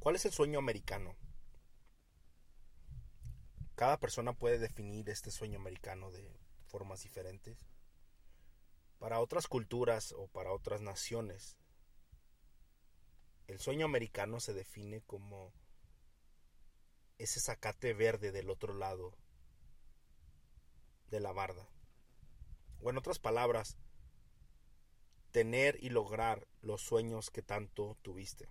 ¿Cuál es el sueño americano? Cada persona puede definir este sueño americano de formas diferentes. Para otras culturas o para otras naciones, el sueño americano se define como ese zacate verde del otro lado de la barda. O en otras palabras, tener y lograr los sueños que tanto tuviste.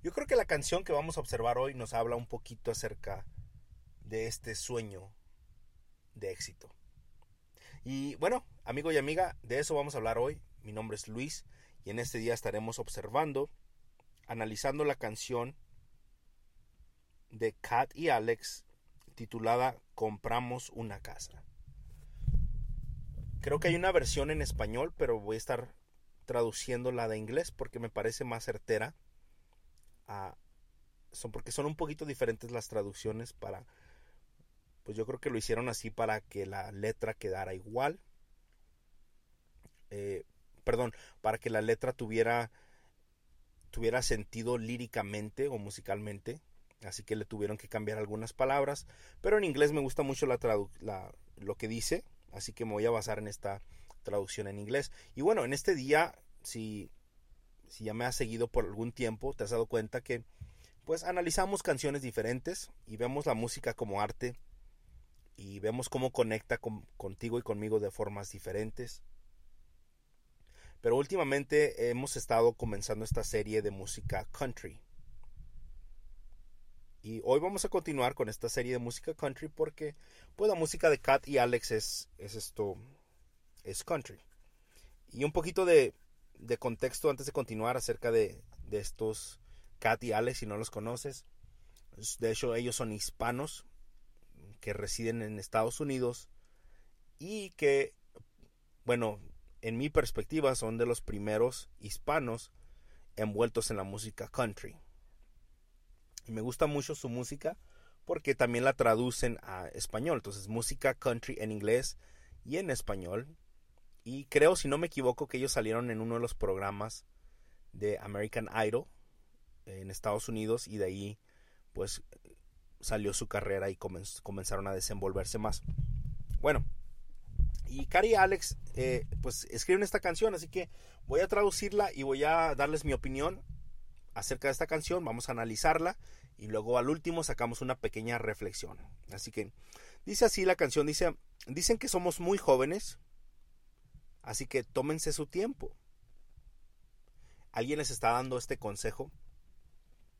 Yo creo que la canción que vamos a observar hoy nos habla un poquito acerca de este sueño de éxito. Y bueno, amigo y amiga, de eso vamos a hablar hoy. Mi nombre es Luis y en este día estaremos observando, analizando la canción de Kat y Alex titulada Compramos una casa. Creo que hay una versión en español, pero voy a estar traduciendo la de inglés porque me parece más certera. Son porque son un poquito diferentes las traducciones para pues yo creo que lo hicieron así para que la letra quedara igual. Eh, perdón para que la letra tuviera tuviera sentido líricamente o musicalmente. Así que le tuvieron que cambiar algunas palabras. Pero en inglés me gusta mucho la, la lo que dice. Así que me voy a basar en esta traducción en inglés. Y bueno en este día si si ya me has seguido por algún tiempo, te has dado cuenta que pues analizamos canciones diferentes y vemos la música como arte y vemos cómo conecta contigo y conmigo de formas diferentes. Pero últimamente hemos estado comenzando esta serie de música country. Y hoy vamos a continuar con esta serie de música country porque pues la música de Kat y Alex es, es esto, es country. Y un poquito de de contexto antes de continuar acerca de, estos Kat y Alex, si no los conoces. De hecho, ellos son hispanos que residen en Estados Unidos y que, bueno, en mi perspectiva son de los primeros hispanos envueltos en la música country. Y me gusta mucho su música porque también la traducen a español. Entonces, música country en inglés y en español. Y creo, si no me equivoco, que ellos salieron en uno de los programas de American Idol en Estados Unidos y de ahí pues salió su carrera y comenzaron a desenvolverse más. Bueno, y Cari y Alex eh, pues escriben esta canción, así que voy a traducirla y voy a darles mi opinión acerca de esta canción, vamos a analizarla y luego al último sacamos una pequeña reflexión. Así que dice así la canción, dice, dicen que somos muy jóvenes, Así que tómense su tiempo. Alguien les está dando este consejo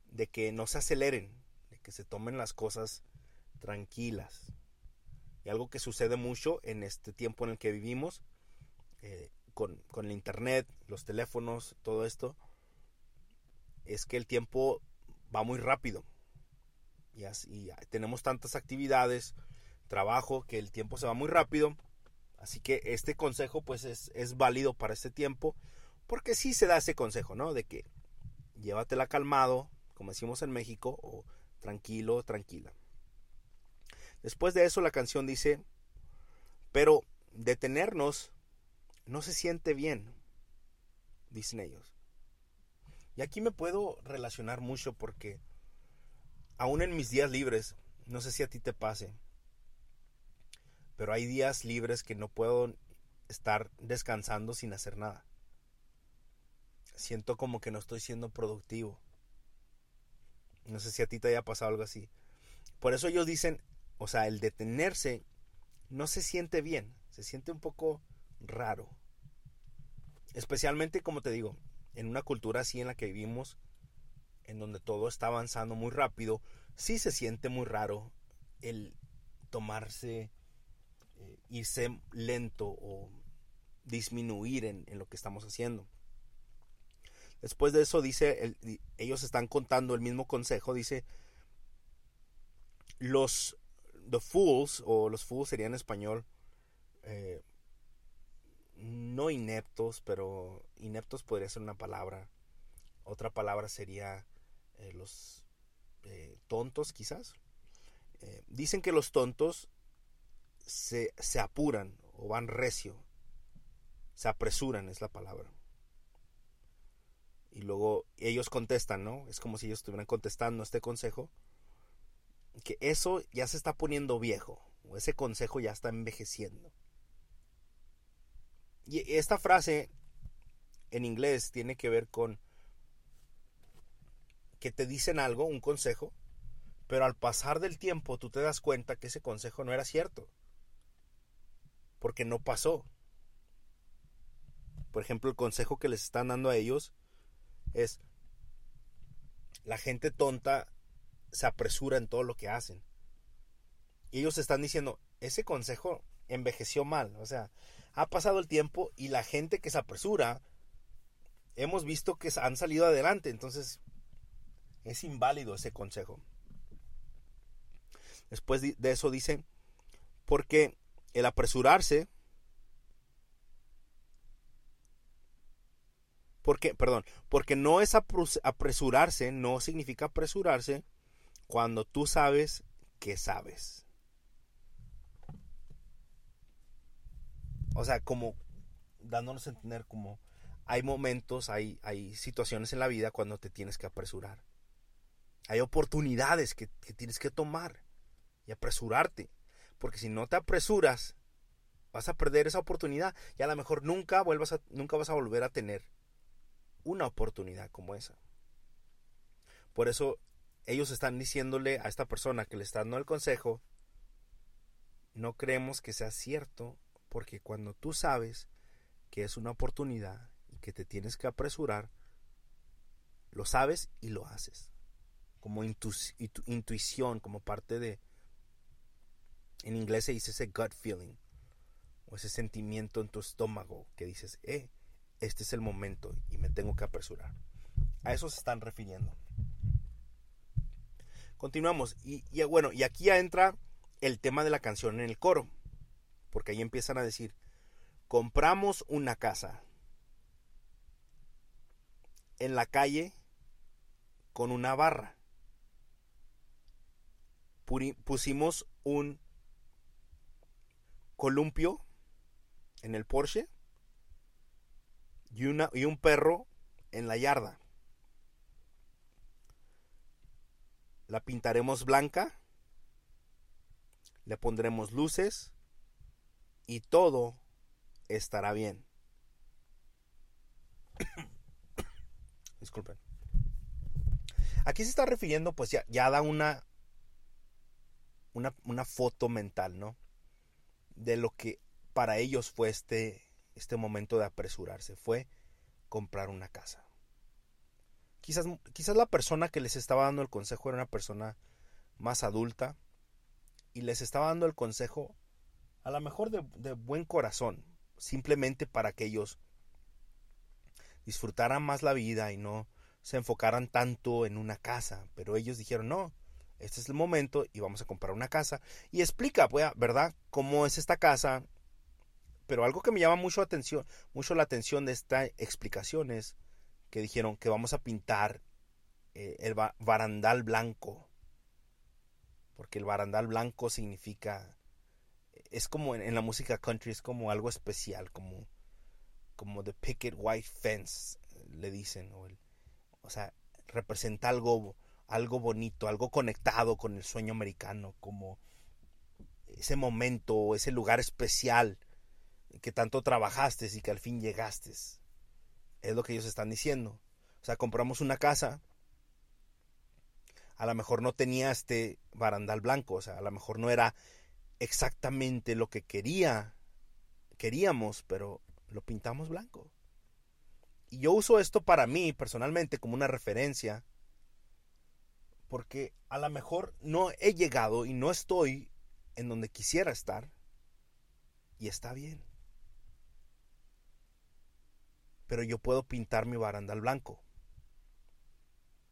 de que no se aceleren, de que se tomen las cosas tranquilas. Y algo que sucede mucho en este tiempo en el que vivimos, eh, con, el internet, los teléfonos, todo esto, es que el tiempo va muy rápido. Y, así, tenemos tantas actividades, trabajo, que el tiempo se va muy rápido Así que este consejo pues es, es válido para este tiempo porque sí se da ese consejo, ¿no? De que llévatela calmado, como decimos en México, o tranquilo, tranquila. Después de eso la canción dice, pero detenernos no se siente bien, dicen ellos. Y aquí me puedo relacionar mucho porque aún en mis días libres, no sé si a ti te pase, pero hay días libres que no puedo estar descansando sin hacer nada. Siento como que no estoy siendo productivo. No sé si a ti te haya pasado algo así. Por eso ellos dicen, o sea, el detenerse no se siente bien, se siente un poco raro. Especialmente, como te digo, en una cultura así en la que vivimos, en donde todo está avanzando muy rápido, sí se siente muy raro el tomarse, eh, irse lento o disminuir en, lo que estamos haciendo. Después de eso dice, ellos están contando el mismo consejo, dice, los the fools, o los fools sería en español, eh, no ineptos, pero ineptos podría ser una palabra. Otra palabra sería eh, los tontos, quizás. dicen que los tontos se, apuran o van recio. Se apresuran, es la palabra. Y luego ellos contestan, ¿no? Es como si ellos estuvieran contestando este consejo que eso ya se está poniendo viejo, o ese consejo ya está envejeciendo. Y esta frase en inglés tiene que ver con que te dicen algo, un consejo, pero al pasar del tiempo tú te das cuenta que ese consejo no era cierto, porque no pasó. Por ejemplo, el consejo que les están dando a ellos es, la gente tonta se apresura en todo lo que hacen. Y ellos están diciendo, ese consejo envejeció mal. O sea, ha pasado el tiempo y la gente que se apresura, hemos visto que han salido adelante. Entonces, es inválido ese consejo. Después de eso dice, porque el apresurarse, porque, perdón, porque no es apresurarse, no significa apresurarse, cuando tú sabes que sabes. O sea, como dándonos a entender como hay momentos, hay, hay situaciones en la vida cuando te tienes que apresurar. Hay oportunidades que, tienes que tomar y apresurarte. Porque si no te apresuras, vas a perder esa oportunidad y a lo mejor nunca, vuelvas a, nunca vas a volver a tener una oportunidad como esa. Por eso ellos están diciéndole a esta persona que le está dando el consejo, no creemos que sea cierto, porque cuando tú sabes que es una oportunidad y que te tienes que apresurar, lo sabes y lo haces. Como intuición, como parte de... En inglés se dice ese gut feeling, o ese sentimiento en tu estómago que dices, eh, este es el momento y me tengo que apresurar. A eso se están refiriendo. Continuamos. Y, bueno, y aquí ya entra el tema de la canción en el coro. Porque ahí empiezan a decir, compramos una casa en la calle con una barra. Pusimos un columpio en el Porsche y, una, y un perro en la yarda. La pintaremos blanca, le pondremos luces y todo estará bien. Disculpen. Aquí se está refiriendo, pues ya, ya da una, una, una, foto mental, ¿no? De lo que para ellos fue este, este momento de apresurarse, fue comprar una casa. Quizás, quizás la persona que les estaba dando el consejo era una persona más adulta y les estaba dando el consejo a lo mejor de, de buen corazón, simplemente para que ellos disfrutaran más la vida y no se enfocaran tanto en una casa. Pero ellos dijeron, no, este es el momento y vamos a comprar una casa. Y explica, pues, ¿verdad?, cómo es esta casa. Pero algo que me llama mucho, atención, mucho la atención de esta explicación es que dijeron que vamos a pintar eh, el barandal blanco. Porque el barandal blanco significa, es como en, la música country, es como algo especial, como, como the picket white fence, le dicen. O, o sea, representa algo, algo bonito, algo conectado con el sueño americano, como ese momento, ese lugar especial que tanto trabajaste y que al fin llegaste. Es lo que ellos están diciendo. O sea, compramos una casa. a lo mejor no tenía este barandal blanco, o sea, a lo mejor no era exactamente lo que quería, queríamos, pero lo pintamos blanco. Y yo uso esto para mí personalmente como una referencia, porque a lo mejor no he llegado y no estoy en donde quisiera estar, y está bien. Pero yo puedo pintar mi barandal blanco.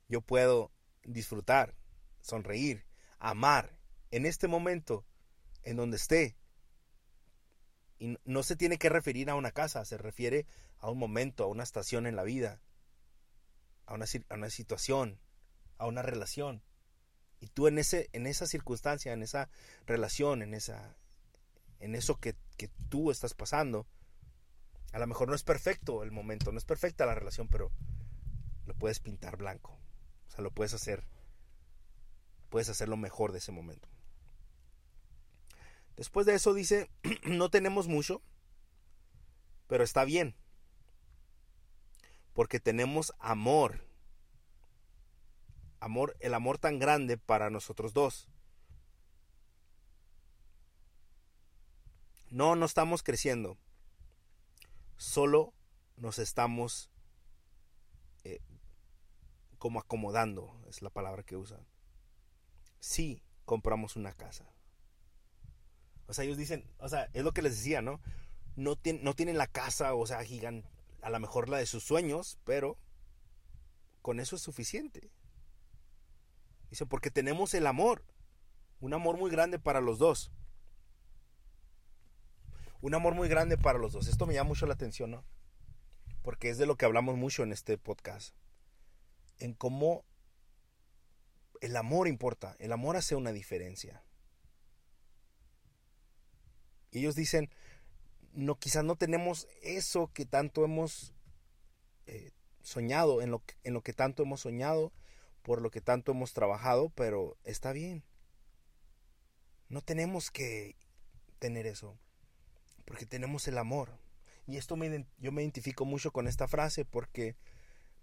Yo puedo disfrutar, sonreír, amar en este momento, en donde esté. Y no se tiene que referir a una casa, se refiere a un momento, a una estación en la vida, a una, a una situación, a una relación. Y tú en, ese, en esa circunstancia, en esa relación, en, esa, en eso que, que tú estás pasando, a lo mejor no es perfecto el momento, no es perfecta la relación, pero lo puedes pintar blanco. O sea, lo puedes hacer. Puedes hacer lo mejor de ese momento. Después de eso dice, no tenemos mucho, pero está bien. Porque tenemos amor. Amor, el amor tan grande para nosotros dos. No, no estamos creciendo. Solo nos estamos eh, como acomodando, es la palabra que usan. Sí, compramos una casa. O sea, ellos dicen, o sea, es lo que les decía, ¿no? No, no tienen la casa, o sea, gigante, a lo mejor la de sus sueños, pero con eso es suficiente. Dice, porque tenemos el amor, un amor muy grande para los dos. Un amor muy grande para los dos. Esto me llama mucho la atención, ¿no? Porque es de lo que hablamos mucho en este podcast en cómo el amor importa, el amor hace una diferencia. Ellos dicen, no, quizás no tenemos eso que tanto hemos eh, soñado, en lo, en lo que tanto hemos soñado, por lo que tanto hemos trabajado, pero está bien. No tenemos que tener eso, porque tenemos el amor. Y esto me, yo me identifico mucho con esta frase porque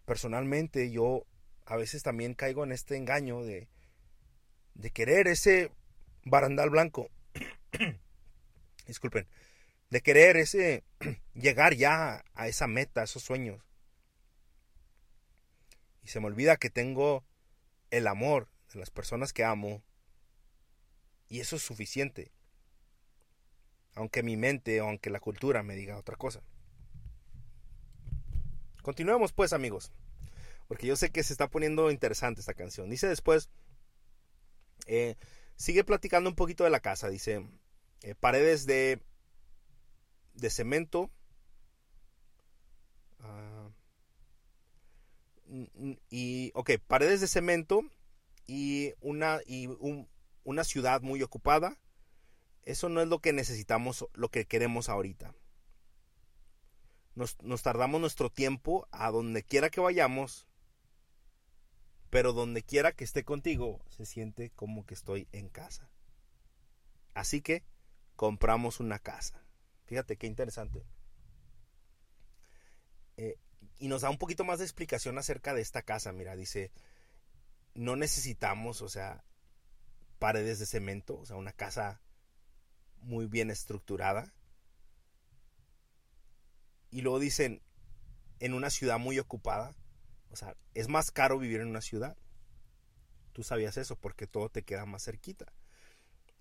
personalmente yo a veces también caigo en este engaño de, de querer ese barandal blanco. Disculpen. De querer ese llegar ya a esa meta, a esos sueños. Y se me olvida que tengo el amor de las personas que amo. Y eso es suficiente. Aunque mi mente o aunque la cultura me diga otra cosa. Continuemos pues amigos, porque yo sé que se está poniendo interesante esta canción. Dice después, eh, sigue platicando un poquito de la casa, dice, eh, paredes de, de cemento. Y, ok, paredes de cemento y una, y una ciudad muy ocupada. Eso no es lo que necesitamos, lo que queremos ahorita. Nos, tardamos nuestro tiempo a donde quiera que vayamos, pero donde quiera que esté contigo, se siente como que estoy en casa. Así que compramos una casa. Fíjate qué interesante. Y nos da un poquito más de explicación acerca de esta casa. Mira, dice, no necesitamos, o sea, paredes de cemento, o sea, una casa muy bien estructurada. Y luego dicen, en una ciudad muy ocupada. O sea, es más caro vivir en una ciudad. Tú sabías eso porque todo te queda más cerquita.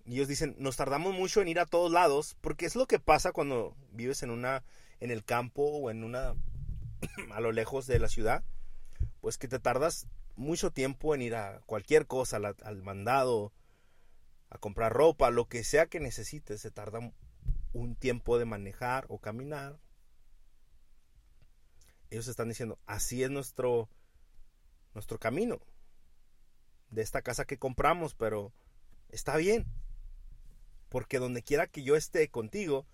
Y ellos dicen, nos tardamos mucho en ir a todos lados porque es lo que pasa cuando vives en una en el campo o en una a lo lejos de la ciudad, pues que te tardas mucho tiempo en ir a cualquier cosa, al mandado, a comprar ropa, lo que sea que necesites, se tarda un tiempo de manejar o caminar ellos están diciendo, así es nuestro, nuestro camino de esta casa que compramos, pero está bien. Porque donde quiera que yo esté contigo,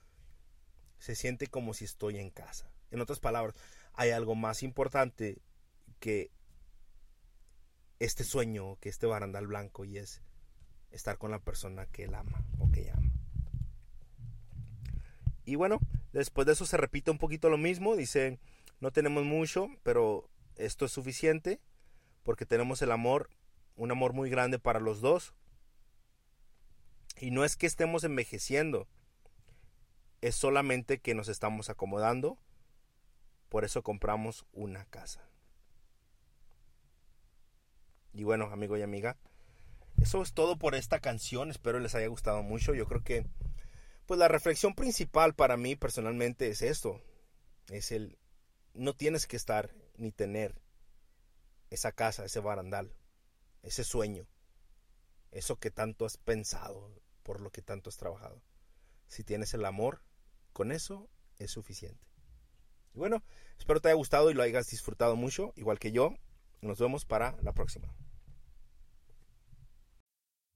se siente como si estoy en casa. En otras palabras, hay algo más importante que este sueño, que este barandal blanco, y es estar con la persona que él ama o que ama. Y bueno, después de eso se repite un poquito lo mismo. Dice, no tenemos mucho, pero esto es suficiente porque tenemos el amor un amor muy grande para los dos. Y no es que estemos envejeciendo, es solamente que nos estamos acomodando. Por eso compramos una casa. Y bueno, amigo y amiga, eso es todo por esta canción. Espero les haya gustado mucho. Yo creo que pues la reflexión principal para mí personalmente es esto. Es el no tienes que estar ni tener esa casa, ese barandal, ese sueño, eso que tanto has pensado, por lo que tanto has trabajado. Si tienes el amor, con eso es suficiente. Y bueno, espero te haya gustado y lo hayas disfrutado mucho, igual que yo. Nos vemos para la próxima.